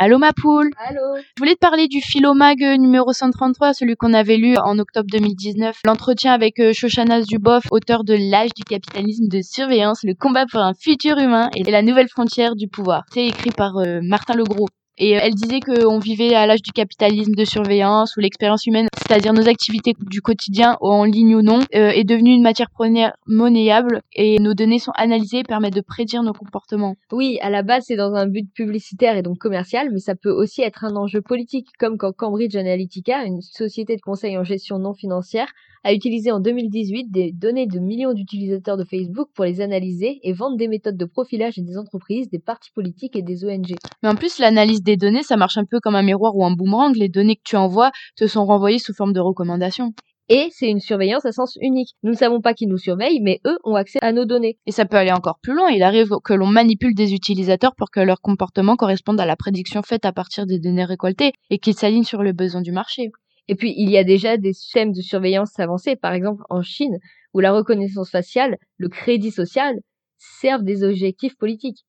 Allô ma poule Allô Je voulais te parler du Philomag euh, numéro 133, celui qu'on avait lu en octobre 2019. L'entretien avec euh, Shoshana Zuboff, auteur de L'âge du capitalisme de surveillance, le combat pour un futur humain et la nouvelle frontière du pouvoir. C'est écrit par euh, Martin Legros. Et elle disait qu'on vivait à l'âge du capitalisme de surveillance où l'expérience humaine, c'est-à-dire nos activités du quotidien, en ligne ou non, euh, est devenue une matière première monnayable et nos données sont analysées et permettent de prédire nos comportements. Oui, à la base, c'est dans un but publicitaire et donc commercial, mais ça peut aussi être un enjeu politique, comme quand Cambridge Analytica, une société de conseil en gestion non financière, a utilisé en 2018 des données de millions d'utilisateurs de Facebook pour les analyser et vendre des méthodes de profilage et des entreprises, des partis politiques et des ONG. Mais en plus, l'analyse des données, ça marche un peu comme un miroir ou un boomerang. Les données que tu envoies te sont renvoyées sous forme de recommandations. Et c'est une surveillance à sens unique. Nous ne savons pas qui nous surveille, mais eux ont accès à nos données. Et ça peut aller encore plus loin. Il arrive que l'on manipule des utilisateurs pour que leur comportement corresponde à la prédiction faite à partir des données récoltées et qu'ils s'alignent sur le besoin du marché. Et puis, il y a déjà des systèmes de surveillance avancés, par exemple en Chine, où la reconnaissance faciale, le crédit social, servent des objectifs politiques.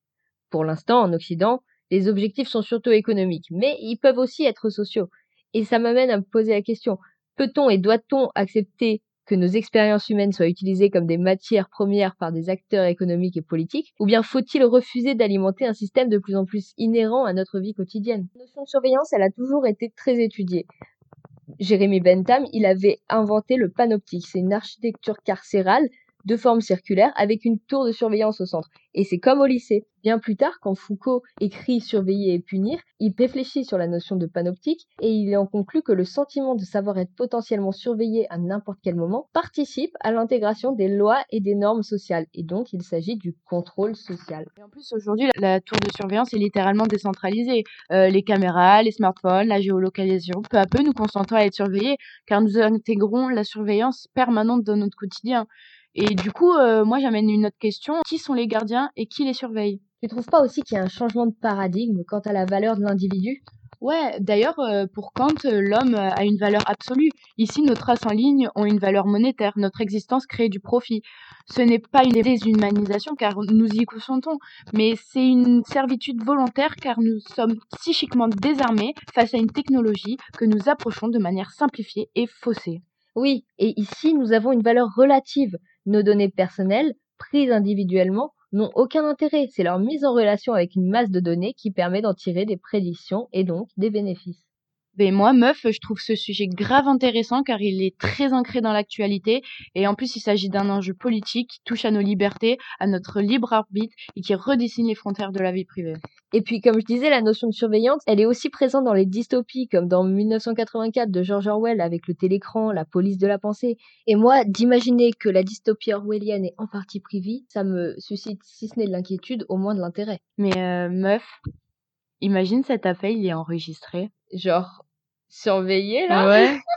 Pour l'instant, en Occident, les objectifs sont surtout économiques, mais ils peuvent aussi être sociaux. Et ça m'amène à me poser la question, peut-on et doit-on accepter que nos expériences humaines soient utilisées comme des matières premières par des acteurs économiques et politiques, ou bien faut-il refuser d'alimenter un système de plus en plus inhérent à notre vie quotidienne? La notion de surveillance, elle a toujours été très étudiée. Jérémy Bentham, il avait inventé le panoptique. C'est une architecture carcérale de forme circulaire avec une tour de surveillance au centre. Et c'est comme au lycée. Bien plus tard, quand Foucault écrit Surveiller et punir, il réfléchit sur la notion de panoptique et il en conclut que le sentiment de savoir être potentiellement surveillé à n'importe quel moment participe à l'intégration des lois et des normes sociales. Et donc, il s'agit du contrôle social. Et en plus, aujourd'hui, la tour de surveillance est littéralement décentralisée. Euh, les caméras, les smartphones, la géolocalisation, peu à peu, nous consentons à être surveillés car nous intégrons la surveillance permanente dans notre quotidien. Et du coup, euh, moi, j'amène une autre question. Qui sont les gardiens et qui les surveille? Tu trouves pas aussi qu'il y a un changement de paradigme quant à la valeur de l'individu? Ouais, d'ailleurs, euh, pour Kant, euh, l'homme a une valeur absolue. Ici, nos traces en ligne ont une valeur monétaire. Notre existence crée du profit. Ce n'est pas une déshumanisation car nous y consentons, mais c'est une servitude volontaire car nous sommes psychiquement désarmés face à une technologie que nous approchons de manière simplifiée et faussée. Oui, et ici, nous avons une valeur relative. Nos données personnelles, prises individuellement, n'ont aucun intérêt. C'est leur mise en relation avec une masse de données qui permet d'en tirer des prédictions et donc des bénéfices. Ben moi, meuf, je trouve ce sujet grave intéressant car il est très ancré dans l'actualité et en plus il s'agit d'un enjeu politique qui touche à nos libertés, à notre libre arbitre et qui redessine les frontières de la vie privée. Et puis, comme je disais, la notion de surveillance, elle est aussi présente dans les dystopies, comme dans 1984 de George Orwell avec le télécran, la police de la pensée. Et moi, d'imaginer que la dystopie orwellienne est en partie privée, ça me suscite, si ce n'est de l'inquiétude, au moins de l'intérêt. Mais euh, meuf, imagine cet appel, il est enregistré. Genre, surveillé là Ouais.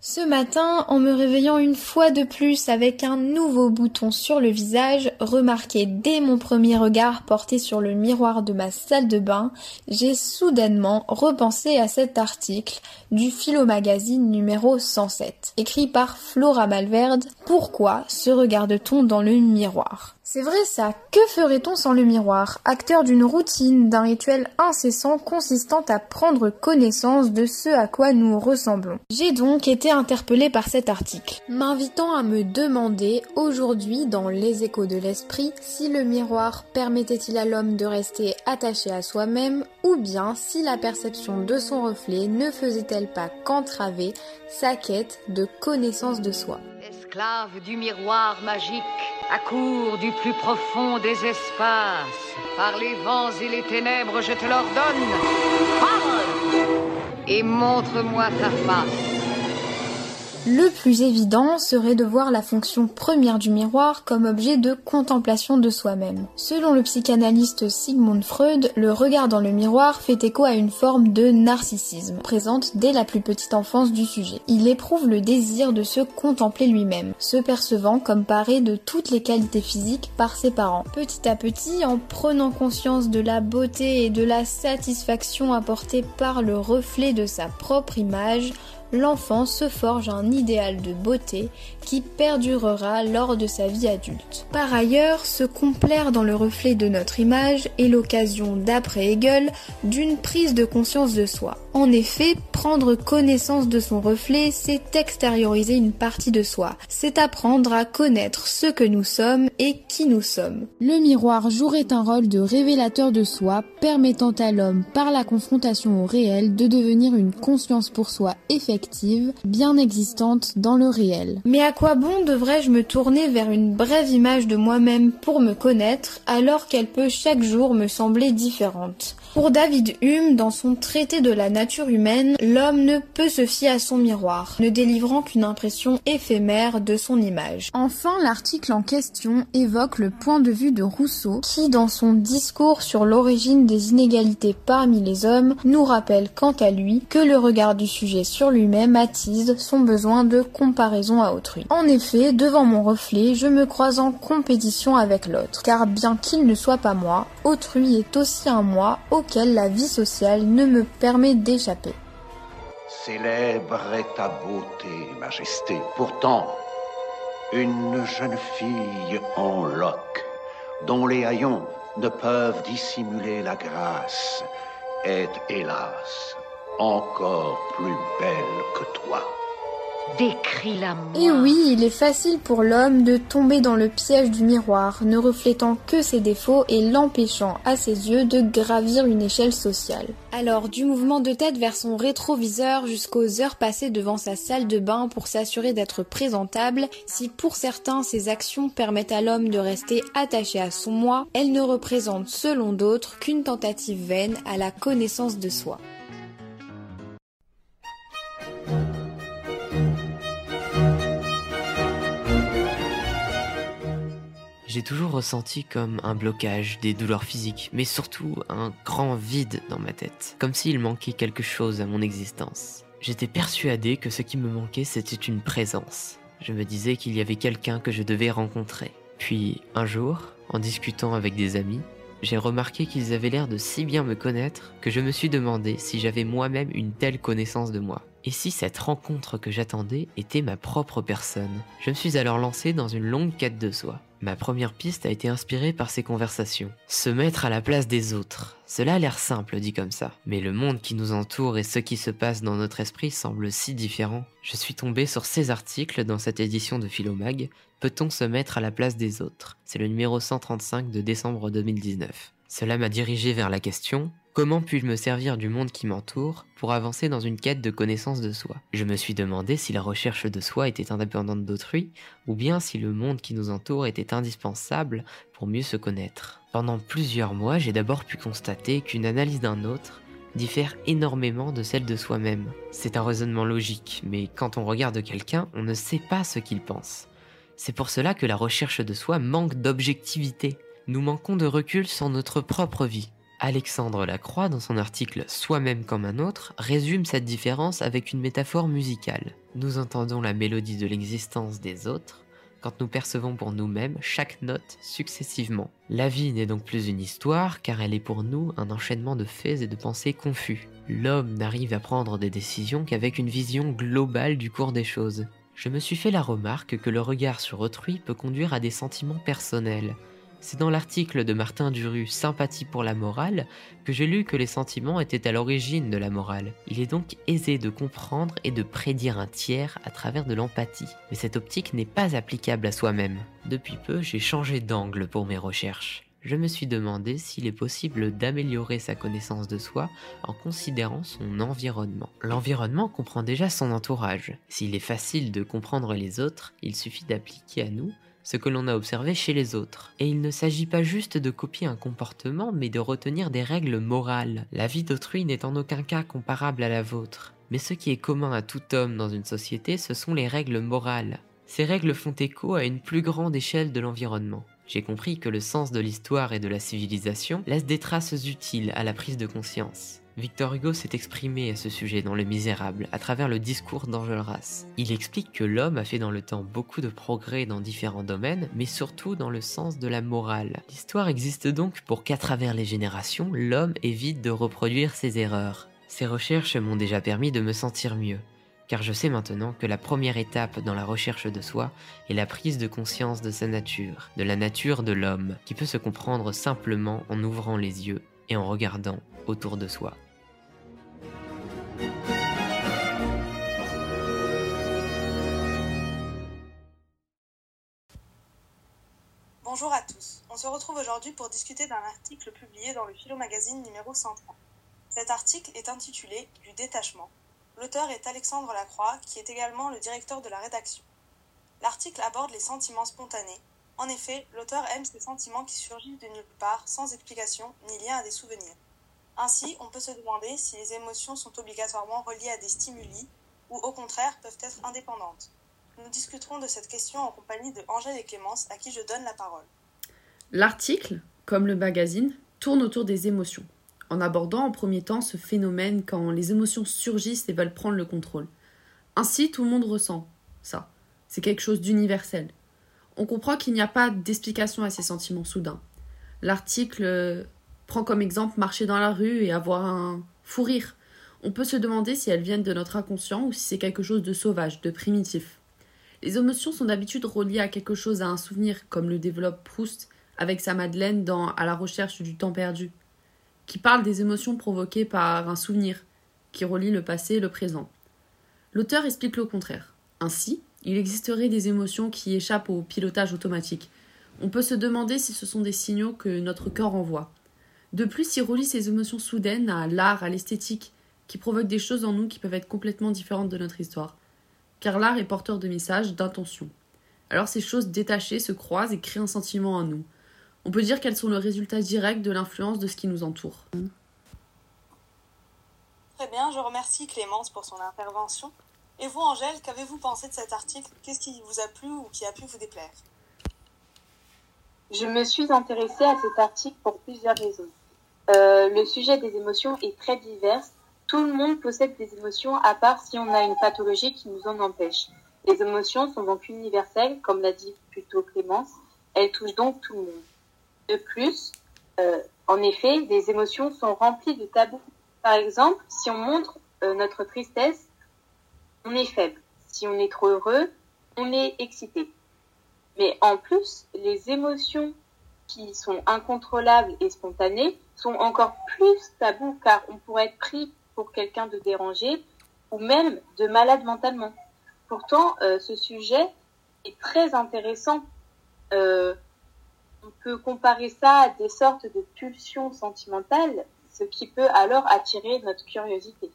Ce matin, en me réveillant une fois de plus avec un nouveau bouton sur le visage, remarqué dès mon premier regard porté sur le miroir de ma salle de bain, j'ai soudainement repensé à cet article du Philo Magazine numéro 107, écrit par Flora Malverde. Pourquoi se regarde-t-on dans le miroir? C'est vrai ça, que ferait-on sans le miroir, acteur d'une routine, d'un rituel incessant consistant à prendre connaissance de ce à quoi nous ressemblons. J'ai donc été interpellée par cet article, m'invitant à me demander aujourd'hui dans Les échos de l'esprit si le miroir permettait-il à l'homme de rester attaché à soi-même ou bien si la perception de son reflet ne faisait-elle pas qu'entraver sa quête de connaissance de soi. Esclave du miroir magique, accours du plus profond des espaces. Par les vents et les ténèbres, je te l'ordonne. Parle et montre-moi ta face. Le plus évident serait de voir la fonction première du miroir comme objet de contemplation de soi-même. Selon le psychanalyste Sigmund Freud, le regard dans le miroir fait écho à une forme de narcissisme, présente dès la plus petite enfance du sujet. Il éprouve le désir de se contempler lui-même, se percevant comme paré de toutes les qualités physiques par ses parents. Petit à petit, en prenant conscience de la beauté et de la satisfaction apportée par le reflet de sa propre image, l'enfant se forge un idéal de beauté qui perdurera lors de sa vie adulte. Par ailleurs, se complaire dans le reflet de notre image est l'occasion, d'après Hegel, d'une prise de conscience de soi. En effet, prendre connaissance de son reflet, c'est extérioriser une partie de soi. C'est apprendre à connaître ce que nous sommes et qui nous sommes. Le miroir jouerait un rôle de révélateur de soi, permettant à l'homme, par la confrontation au réel, de devenir une conscience pour soi effective, bien existante dans le réel. Mais à quoi bon devrais-je me tourner vers une brève image de moi-même pour me connaître, alors qu'elle peut chaque jour me sembler différente? Pour David Hume, dans son traité de la nature humaine, l'homme ne peut se fier à son miroir, ne délivrant qu'une impression éphémère de son image. Enfin, l'article en question évoque le point de vue de Rousseau, qui, dans son discours sur l'origine des inégalités parmi les hommes, nous rappelle quant à lui que le regard du sujet sur lui-même attise son besoin de comparaison à autrui. En effet, devant mon reflet, je me croise en compétition avec l'autre, car bien qu'il ne soit pas moi, autrui est aussi un moi la vie sociale ne me permet d'échapper. Célèbre est ta beauté, Majesté. Pourtant, une jeune fille en loques, dont les haillons ne peuvent dissimuler la grâce, est hélas encore plus belle que toi. Décris-la Et oui, il est facile pour l'homme de tomber dans le piège du miroir, ne reflétant que ses défauts et l'empêchant à ses yeux de gravir une échelle sociale. Alors, du mouvement de tête vers son rétroviseur jusqu'aux heures passées devant sa salle de bain pour s'assurer d'être présentable, si pour certains ces actions permettent à l'homme de rester attaché à son moi, elles ne représentent selon d'autres qu'une tentative vaine à la connaissance de soi. J'ai toujours ressenti comme un blocage, des douleurs physiques, mais surtout un grand vide dans ma tête, comme s'il manquait quelque chose à mon existence. J'étais persuadé que ce qui me manquait c'était une présence. Je me disais qu'il y avait quelqu'un que je devais rencontrer. Puis un jour, en discutant avec des amis, j'ai remarqué qu'ils avaient l'air de si bien me connaître que je me suis demandé si j'avais moi-même une telle connaissance de moi. Et si cette rencontre que j'attendais était ma propre personne? Je me suis alors lancé dans une longue quête de soi. Ma première piste a été inspirée par ces conversations. Se mettre à la place des autres. Cela a l'air simple dit comme ça. Mais le monde qui nous entoure et ce qui se passe dans notre esprit semble si différent. Je suis tombé sur ces articles dans cette édition de Philomag. Peut-on se mettre à la place des autres? C'est le numéro 135 de décembre 2019. Cela m'a dirigé vers la question Comment puis-je me servir du monde qui m'entoure pour avancer dans une quête de connaissance de soi? Je me suis demandé si la recherche de soi était indépendante d'autrui, ou bien si le monde qui nous entoure était indispensable pour mieux se connaître. Pendant plusieurs mois, j'ai d'abord pu constater qu'une analyse d'un autre diffère énormément de celle de soi-même. C'est un raisonnement logique, mais quand on regarde quelqu'un, on ne sait pas ce qu'il pense. C'est pour cela que la recherche de soi manque d'objectivité. Nous manquons de recul sur notre propre vie. Alexandre Lacroix, dans son article Soi-même comme un autre, résume cette différence avec une métaphore musicale. Nous entendons la mélodie de l'existence des autres quand nous percevons pour nous-mêmes chaque note successivement. La vie n'est donc plus une histoire car elle est pour nous un enchaînement de faits et de pensées confus. L'homme n'arrive à prendre des décisions qu'avec une vision globale du cours des choses. Je me suis fait la remarque que le regard sur autrui peut conduire à des sentiments personnels, c'est dans l'article de Martin Duru Sympathie pour la morale que j'ai lu que les sentiments étaient à l'origine de la morale. Il est donc aisé de comprendre et de prédire un tiers à travers de l'empathie. Mais cette optique n'est pas applicable à soi-même. Depuis peu, j'ai changé d'angle pour mes recherches. Je me suis demandé s'il est possible d'améliorer sa connaissance de soi en considérant son environnement. L'environnement comprend déjà son entourage. S'il est facile de comprendre les autres, il suffit d'appliquer à nous ce que l'on a observé chez les autres. Et il ne s'agit pas juste de copier un comportement, mais de retenir des règles morales. La vie d'autrui n'est en aucun cas comparable à la vôtre. Mais ce qui est commun à tout homme dans une société, ce sont les règles morales. Ces règles font écho à une plus grande échelle de l'environnement. J'ai compris que le sens de l'histoire et de la civilisation laisse des traces utiles à la prise de conscience. Victor Hugo s'est exprimé à ce sujet dans Le Misérable, à travers le discours d'Enjolras. Il explique que l'homme a fait dans le temps beaucoup de progrès dans différents domaines, mais surtout dans le sens de la morale. L'histoire existe donc pour qu'à travers les générations, l'homme évite de reproduire ses erreurs. Ces recherches m'ont déjà permis de me sentir mieux. car je sais maintenant que la première étape dans la recherche de soi est la prise de conscience de sa nature, de la nature de l'homme, qui peut se comprendre simplement en ouvrant les yeux et en regardant autour de soi. Bonjour à tous. On se retrouve aujourd'hui pour discuter d'un article publié dans le Philo Magazine numéro 130. Cet article est intitulé Du détachement. L'auteur est Alexandre Lacroix, qui est également le directeur de la rédaction. L'article aborde les sentiments spontanés. En effet, l'auteur aime ces sentiments qui surgissent de nulle part, sans explication ni lien à des souvenirs. Ainsi, on peut se demander si les émotions sont obligatoirement reliées à des stimuli ou au contraire peuvent être indépendantes. Nous discuterons de cette question en compagnie de Angèle et Clémence, à qui je donne la parole. L'article, comme le magazine, tourne autour des émotions, en abordant en premier temps ce phénomène quand les émotions surgissent et veulent prendre le contrôle. Ainsi, tout le monde ressent ça. C'est quelque chose d'universel. On comprend qu'il n'y a pas d'explication à ces sentiments soudains. L'article euh, prend comme exemple marcher dans la rue et avoir un fou rire. On peut se demander si elles viennent de notre inconscient ou si c'est quelque chose de sauvage, de primitif. Les émotions sont d'habitude reliées à quelque chose, à un souvenir, comme le développe Proust avec sa Madeleine dans À la recherche du temps perdu, qui parle des émotions provoquées par un souvenir, qui relie le passé et le présent. L'auteur explique le contraire. Ainsi, il existerait des émotions qui échappent au pilotage automatique. On peut se demander si ce sont des signaux que notre corps envoie. De plus, il relie ces émotions soudaines à l'art, à l'esthétique, qui provoquent des choses en nous qui peuvent être complètement différentes de notre histoire car l'art est porteur de messages, d'intentions. Alors ces choses détachées se croisent et créent un sentiment en nous. On peut dire qu'elles sont le résultat direct de l'influence de ce qui nous entoure. Très bien, je remercie Clémence pour son intervention. Et vous, Angèle, qu'avez-vous pensé de cet article? Qu'est-ce qui vous a plu ou qui a pu vous déplaire? Je me suis intéressée à cet article pour plusieurs raisons. Euh, le sujet des émotions est très divers tout le monde possède des émotions à part si on a une pathologie qui nous en empêche. Les émotions sont donc universelles, comme l'a dit plutôt Clémence. Elles touchent donc tout le monde. De plus, euh, en effet, les émotions sont remplies de tabous. Par exemple, si on montre euh, notre tristesse, on est faible. Si on est trop heureux, on est excité. Mais en plus, les émotions qui sont incontrôlables et spontanées sont encore plus tabous car on pourrait être pris pour quelqu'un de dérangé ou même de malade mentalement. Pourtant, euh, ce sujet est très intéressant. Euh, on peut comparer ça à des sortes de pulsions sentimentales, ce qui peut alors attirer notre curiosité.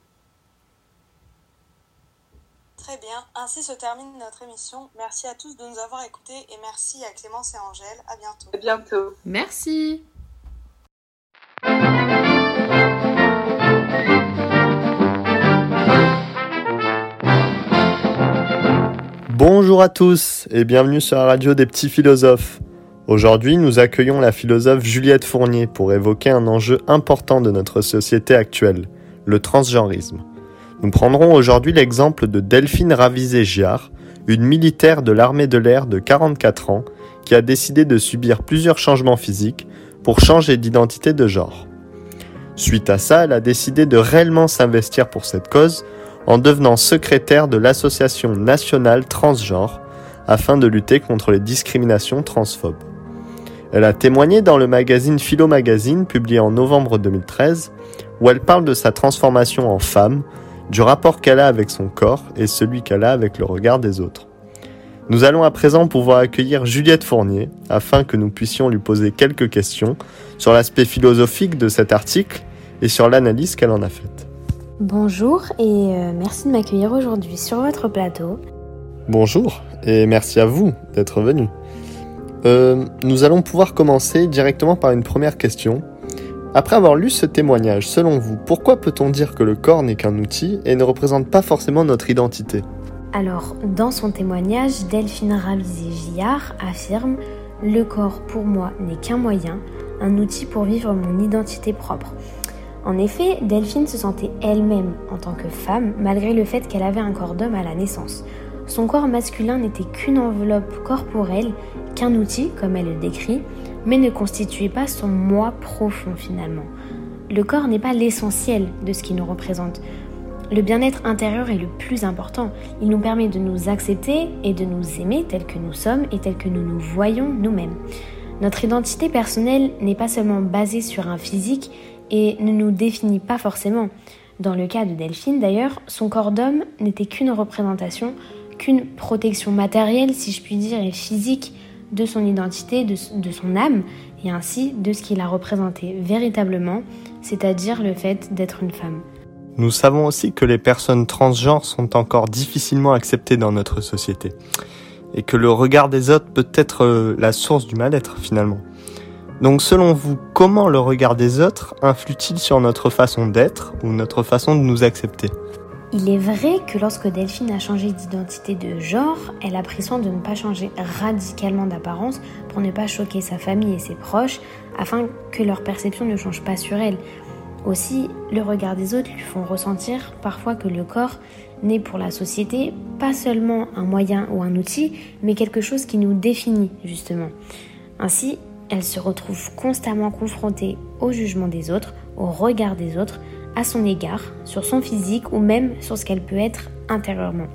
Très bien, ainsi se termine notre émission. Merci à tous de nous avoir écoutés et merci à Clémence et Angèle. À bientôt. À bientôt. Merci. Bonjour à tous et bienvenue sur la radio des petits philosophes. Aujourd'hui, nous accueillons la philosophe Juliette Fournier pour évoquer un enjeu important de notre société actuelle, le transgenrisme. Nous prendrons aujourd'hui l'exemple de Delphine Ravizé-Giard, une militaire de l'armée de l'air de 44 ans qui a décidé de subir plusieurs changements physiques pour changer d'identité de genre. Suite à ça, elle a décidé de réellement s'investir pour cette cause en devenant secrétaire de l'Association nationale transgenre afin de lutter contre les discriminations transphobes. Elle a témoigné dans le magazine Philo Magazine publié en novembre 2013 où elle parle de sa transformation en femme, du rapport qu'elle a avec son corps et celui qu'elle a avec le regard des autres. Nous allons à présent pouvoir accueillir Juliette Fournier afin que nous puissions lui poser quelques questions sur l'aspect philosophique de cet article et sur l'analyse qu'elle en a faite. Bonjour et euh, merci de m'accueillir aujourd'hui sur votre plateau. Bonjour et merci à vous d'être venu. Euh, nous allons pouvoir commencer directement par une première question. Après avoir lu ce témoignage, selon vous, pourquoi peut-on dire que le corps n'est qu'un outil et ne représente pas forcément notre identité? Alors, dans son témoignage, Delphine Ravizé-Gillard affirme Le corps pour moi n'est qu'un moyen, un outil pour vivre mon identité propre. En effet, Delphine se sentait elle-même en tant que femme malgré le fait qu'elle avait un corps d'homme à la naissance. Son corps masculin n'était qu'une enveloppe corporelle, qu'un outil, comme elle le décrit, mais ne constituait pas son moi profond finalement. Le corps n'est pas l'essentiel de ce qui nous représente. Le bien-être intérieur est le plus important. Il nous permet de nous accepter et de nous aimer tels que nous sommes et tels que nous nous voyons nous-mêmes. Notre identité personnelle n'est pas seulement basée sur un physique et ne nous définit pas forcément. Dans le cas de Delphine d'ailleurs, son corps d'homme n'était qu'une représentation, qu'une protection matérielle, si je puis dire, et physique de son identité, de, de son âme, et ainsi de ce qu'il a représenté véritablement, c'est-à-dire le fait d'être une femme. Nous savons aussi que les personnes transgenres sont encore difficilement acceptées dans notre société, et que le regard des autres peut être euh, la source du mal-être finalement. Donc selon vous, comment le regard des autres influe-t-il sur notre façon d'être ou notre façon de nous accepter? Il est vrai que lorsque Delphine a changé d'identité de genre, elle a pris soin de ne pas changer radicalement d'apparence pour ne pas choquer sa famille et ses proches, afin que leur perception ne change pas sur elle. Aussi, le regard des autres lui font ressentir parfois que le corps n'est pour la société pas seulement un moyen ou un outil, mais quelque chose qui nous définit justement. Ainsi, elle se retrouve constamment confrontée au jugement des autres, au regard des autres, à son égard, sur son physique ou même sur ce qu'elle peut être intérieurement.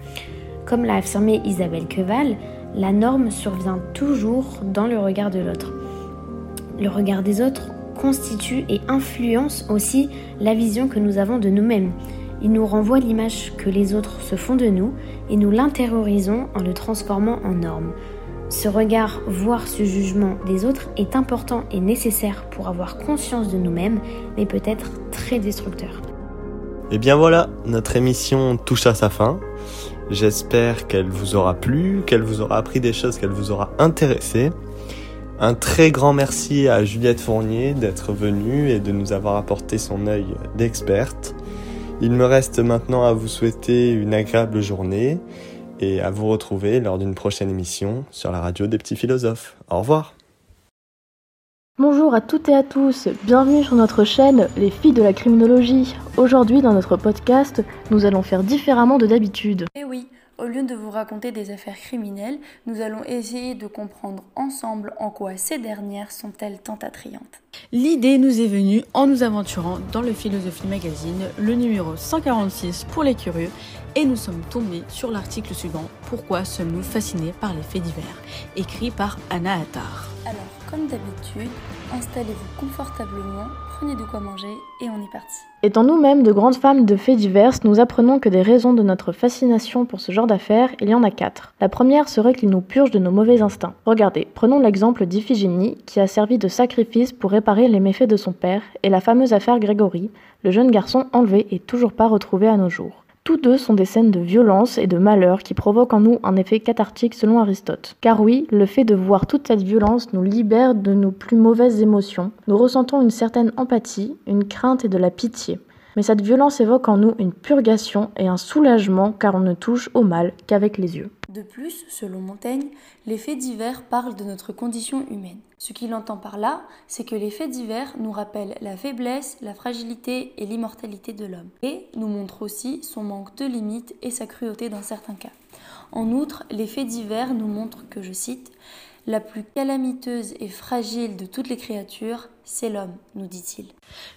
Comme l'a affirmé Isabelle Queval, la norme survient toujours dans le regard de l'autre. Le regard des autres constitue et influence aussi la vision que nous avons de nous-mêmes. Il nous renvoie l'image que les autres se font de nous et nous l'intériorisons en le transformant en norme. Ce regard, voire ce jugement des autres est important et nécessaire pour avoir conscience de nous-mêmes, mais peut être très destructeur. Et bien voilà, notre émission touche à sa fin. J'espère qu'elle vous aura plu, qu'elle vous aura appris des choses, qu'elle vous aura intéressé. Un très grand merci à Juliette Fournier d'être venue et de nous avoir apporté son œil d'experte. Il me reste maintenant à vous souhaiter une agréable journée et à vous retrouver lors d'une prochaine émission sur la radio des petits philosophes. Au revoir. Bonjour à toutes et à tous, bienvenue sur notre chaîne Les filles de la criminologie. Aujourd'hui dans notre podcast, nous allons faire différemment de d'habitude. Eh oui, au lieu de vous raconter des affaires criminelles, nous allons essayer de comprendre ensemble en quoi ces dernières sont-elles tant attrayantes. L'idée nous est venue en nous aventurant dans le Philosophie Magazine, le numéro 146 pour les curieux, et nous sommes tombés sur l'article suivant Pourquoi sommes-nous fascinés par les faits divers? écrit par Anna Attar. Alors, comme d'habitude, installez-vous confortablement, prenez de quoi manger et on est parti. Étant nous-mêmes de grandes femmes de faits divers, nous apprenons que des raisons de notre fascination pour ce genre d'affaires, il y en a quatre. La première serait qu'il nous purge de nos mauvais instincts. Regardez, prenons l'exemple d'Iphigénie, qui a servi de sacrifice pour réparer les méfaits de son père, et la fameuse affaire Grégory, le jeune garçon enlevé et toujours pas retrouvé à nos jours. Tous deux sont des scènes de violence et de malheur qui provoquent en nous un effet cathartique selon Aristote. Car oui, le fait de voir toute cette violence nous libère de nos plus mauvaises émotions. Nous ressentons une certaine empathie, une crainte et de la pitié. Mais cette violence évoque en nous une purgation et un soulagement car on ne touche au mal qu'avec les yeux. De plus, selon Montaigne, les faits divers parlent de notre condition humaine. Ce qu'il entend par là, c'est que les faits divers nous rappellent la faiblesse, la fragilité et l'immortalité de l'homme, et nous montrent aussi son manque de limites et sa cruauté dans certains cas. En outre, les faits divers nous montrent que, je cite, la plus calamiteuse et fragile de toutes les créatures, c'est l'homme, nous dit-il.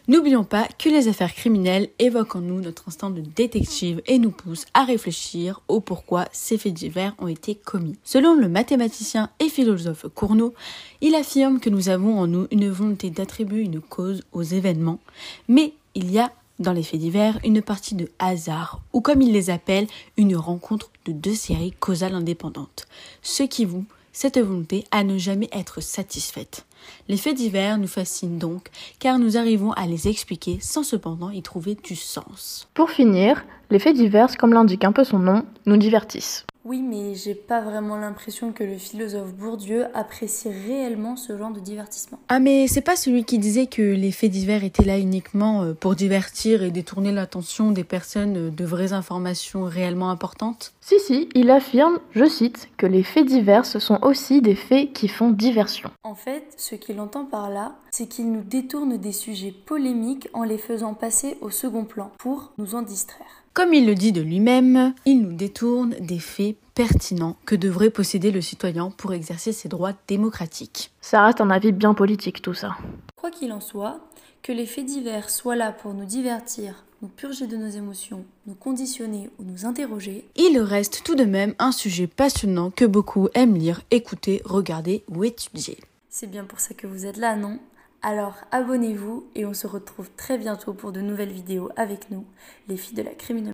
N'oublions pas que les affaires criminelles évoquent en nous notre instinct de détective et nous poussent à réfléchir au pourquoi ces faits divers ont été commis. Selon le mathématicien et philosophe Cournot, il affirme que nous avons en nous une volonté d'attribuer une cause aux événements, mais il y a dans les faits divers une partie de hasard, ou comme il les appelle, une rencontre de deux séries causales indépendantes. Ce qui vous cette volonté à ne jamais être satisfaite. Les faits divers nous fascinent donc car nous arrivons à les expliquer sans cependant y trouver du sens. Pour finir, les faits divers, comme l'indique un peu son nom, nous divertissent. Oui, mais j'ai pas vraiment l'impression que le philosophe Bourdieu apprécie réellement ce genre de divertissement. Ah, mais c'est pas celui qui disait que les faits divers étaient là uniquement euh, pour divertir et détourner l'attention des personnes euh, de vraies informations réellement importantes? Si, si, il affirme, je cite, que les faits divers sont aussi des faits qui font diversion. En fait, ce qu'il entend par là, c'est qu'il nous détourne des sujets polémiques en les faisant passer au second plan pour nous en distraire. Comme il le dit de lui-même, il nous détourne des faits pertinents que devrait posséder le citoyen pour exercer ses droits démocratiques. Ça reste un avis bien politique tout ça. Quoi qu'il en soit, que les faits divers soient là pour nous divertir, nous purger de nos émotions, nous conditionner ou nous interroger, il reste tout de même un sujet passionnant que beaucoup aiment lire, écouter, regarder ou étudier. C'est bien pour ça que vous êtes là, non? Alors abonnez-vous et on se retrouve très bientôt pour de nouvelles vidéos avec nous, les filles de la criminologie.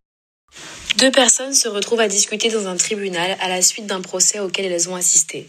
Deux personnes se retrouvent à discuter dans un tribunal à la suite d'un procès auquel elles ont assisté.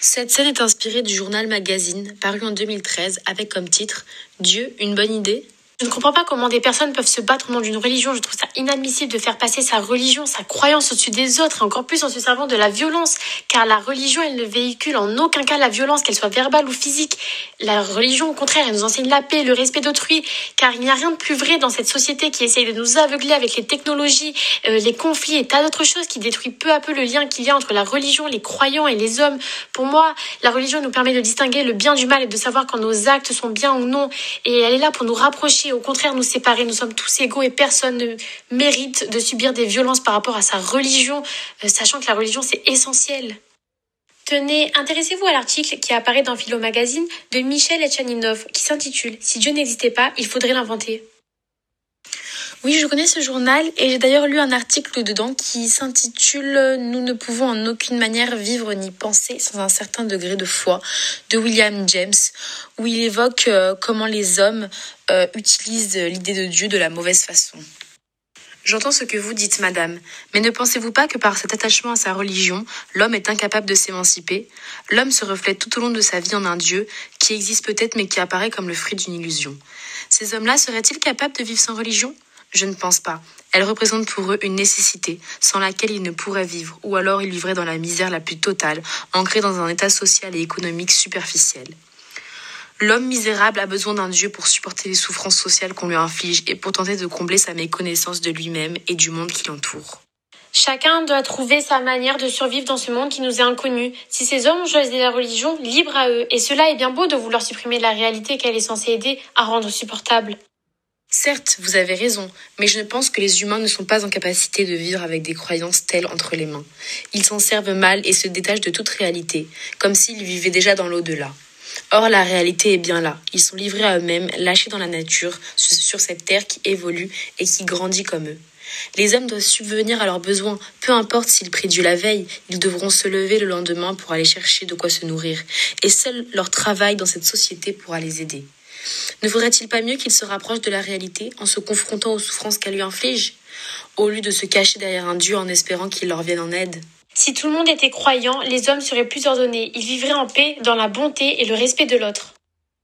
Cette scène est inspirée du journal Magazine, paru en 2013, avec comme titre Dieu, une bonne idée je ne comprends pas comment des personnes peuvent se battre au nom d'une religion. Je trouve ça inadmissible de faire passer sa religion, sa croyance au-dessus des autres, et encore plus en se servant de la violence, car la religion, elle ne véhicule en aucun cas la violence, qu'elle soit verbale ou physique. La religion, au contraire, elle nous enseigne la paix, le respect d'autrui, car il n'y a rien de plus vrai dans cette société qui essaye de nous aveugler avec les technologies, euh, les conflits et tas d'autres choses qui détruit peu à peu le lien qu'il y a entre la religion, les croyants et les hommes. Pour moi, la religion nous permet de distinguer le bien du mal et de savoir quand nos actes sont bien ou non, et elle est là pour nous rapprocher au contraire nous séparer. Nous sommes tous égaux et personne ne mérite de subir des violences par rapport à sa religion, euh, sachant que la religion c'est essentiel. Tenez, intéressez-vous à l'article qui apparaît dans Philo Magazine de Michel Etchaninov qui s'intitule Si Dieu n'existait pas, il faudrait l'inventer. Oui, je connais ce journal et j'ai d'ailleurs lu un article dedans qui s'intitule Nous ne pouvons en aucune manière vivre ni penser sans un certain degré de foi de William James, où il évoque euh, comment les hommes euh, utilisent l'idée de Dieu de la mauvaise façon. J'entends ce que vous dites, madame, mais ne pensez-vous pas que par cet attachement à sa religion, l'homme est incapable de s'émanciper? L'homme se reflète tout au long de sa vie en un Dieu qui existe peut-être mais qui apparaît comme le fruit d'une illusion. Ces hommes-là seraient-ils capables de vivre sans religion? Je ne pense pas. Elle représente pour eux une nécessité sans laquelle ils ne pourraient vivre, ou alors ils vivraient dans la misère la plus totale, ancrés dans un état social et économique superficiel. L'homme misérable a besoin d'un Dieu pour supporter les souffrances sociales qu'on lui inflige et pour tenter de combler sa méconnaissance de lui-même et du monde qui l'entoure. Chacun doit trouver sa manière de survivre dans ce monde qui nous est inconnu. Si ces hommes ont choisi la religion, libre à eux. Et cela est bien beau de vouloir supprimer la réalité qu'elle est censée aider à rendre supportable. Certes, vous avez raison, mais je ne pense que les humains ne sont pas en capacité de vivre avec des croyances telles entre les mains. Ils s'en servent mal et se détachent de toute réalité, comme s'ils vivaient déjà dans l'au-delà. Or, la réalité est bien là. Ils sont livrés à eux-mêmes, lâchés dans la nature, sur cette terre qui évolue et qui grandit comme eux. Les hommes doivent subvenir à leurs besoins, peu importe s'ils prient Dieu la veille, ils devront se lever le lendemain pour aller chercher de quoi se nourrir, et seul leur travail dans cette société pourra les aider. Ne faudrait-il pas mieux qu'il se rapproche de la réalité en se confrontant aux souffrances qu'elle lui inflige, au lieu de se cacher derrière un Dieu en espérant qu'il leur vienne en aide? Si tout le monde était croyant, les hommes seraient plus ordonnés, ils vivraient en paix, dans la bonté et le respect de l'autre.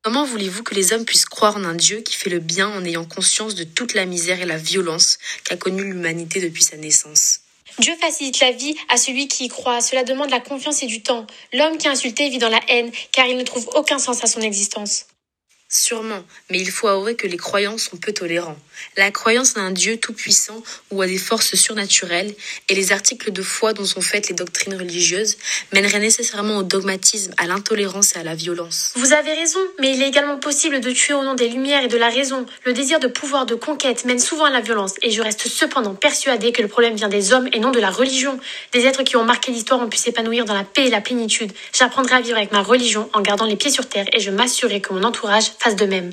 Comment voulez-vous que les hommes puissent croire en un Dieu qui fait le bien en ayant conscience de toute la misère et la violence qu'a connue l'humanité depuis sa naissance? Dieu facilite la vie à celui qui y croit. Cela demande la confiance et du temps. L'homme qui est insulté vit dans la haine, car il ne trouve aucun sens à son existence. Sûrement, mais il faut avouer que les croyants sont peu tolérants. La croyance en un Dieu tout-puissant ou à des forces surnaturelles et les articles de foi dont sont faites les doctrines religieuses mèneraient nécessairement au dogmatisme, à l'intolérance et à la violence. Vous avez raison, mais il est également possible de tuer au nom des lumières et de la raison. Le désir de pouvoir, de conquête mène souvent à la violence et je reste cependant persuadée que le problème vient des hommes et non de la religion. Des êtres qui ont marqué l'histoire ont pu s'épanouir dans la paix et la plénitude. J'apprendrai à vivre avec ma religion en gardant les pieds sur terre et je m'assurerai que mon entourage fasse de même.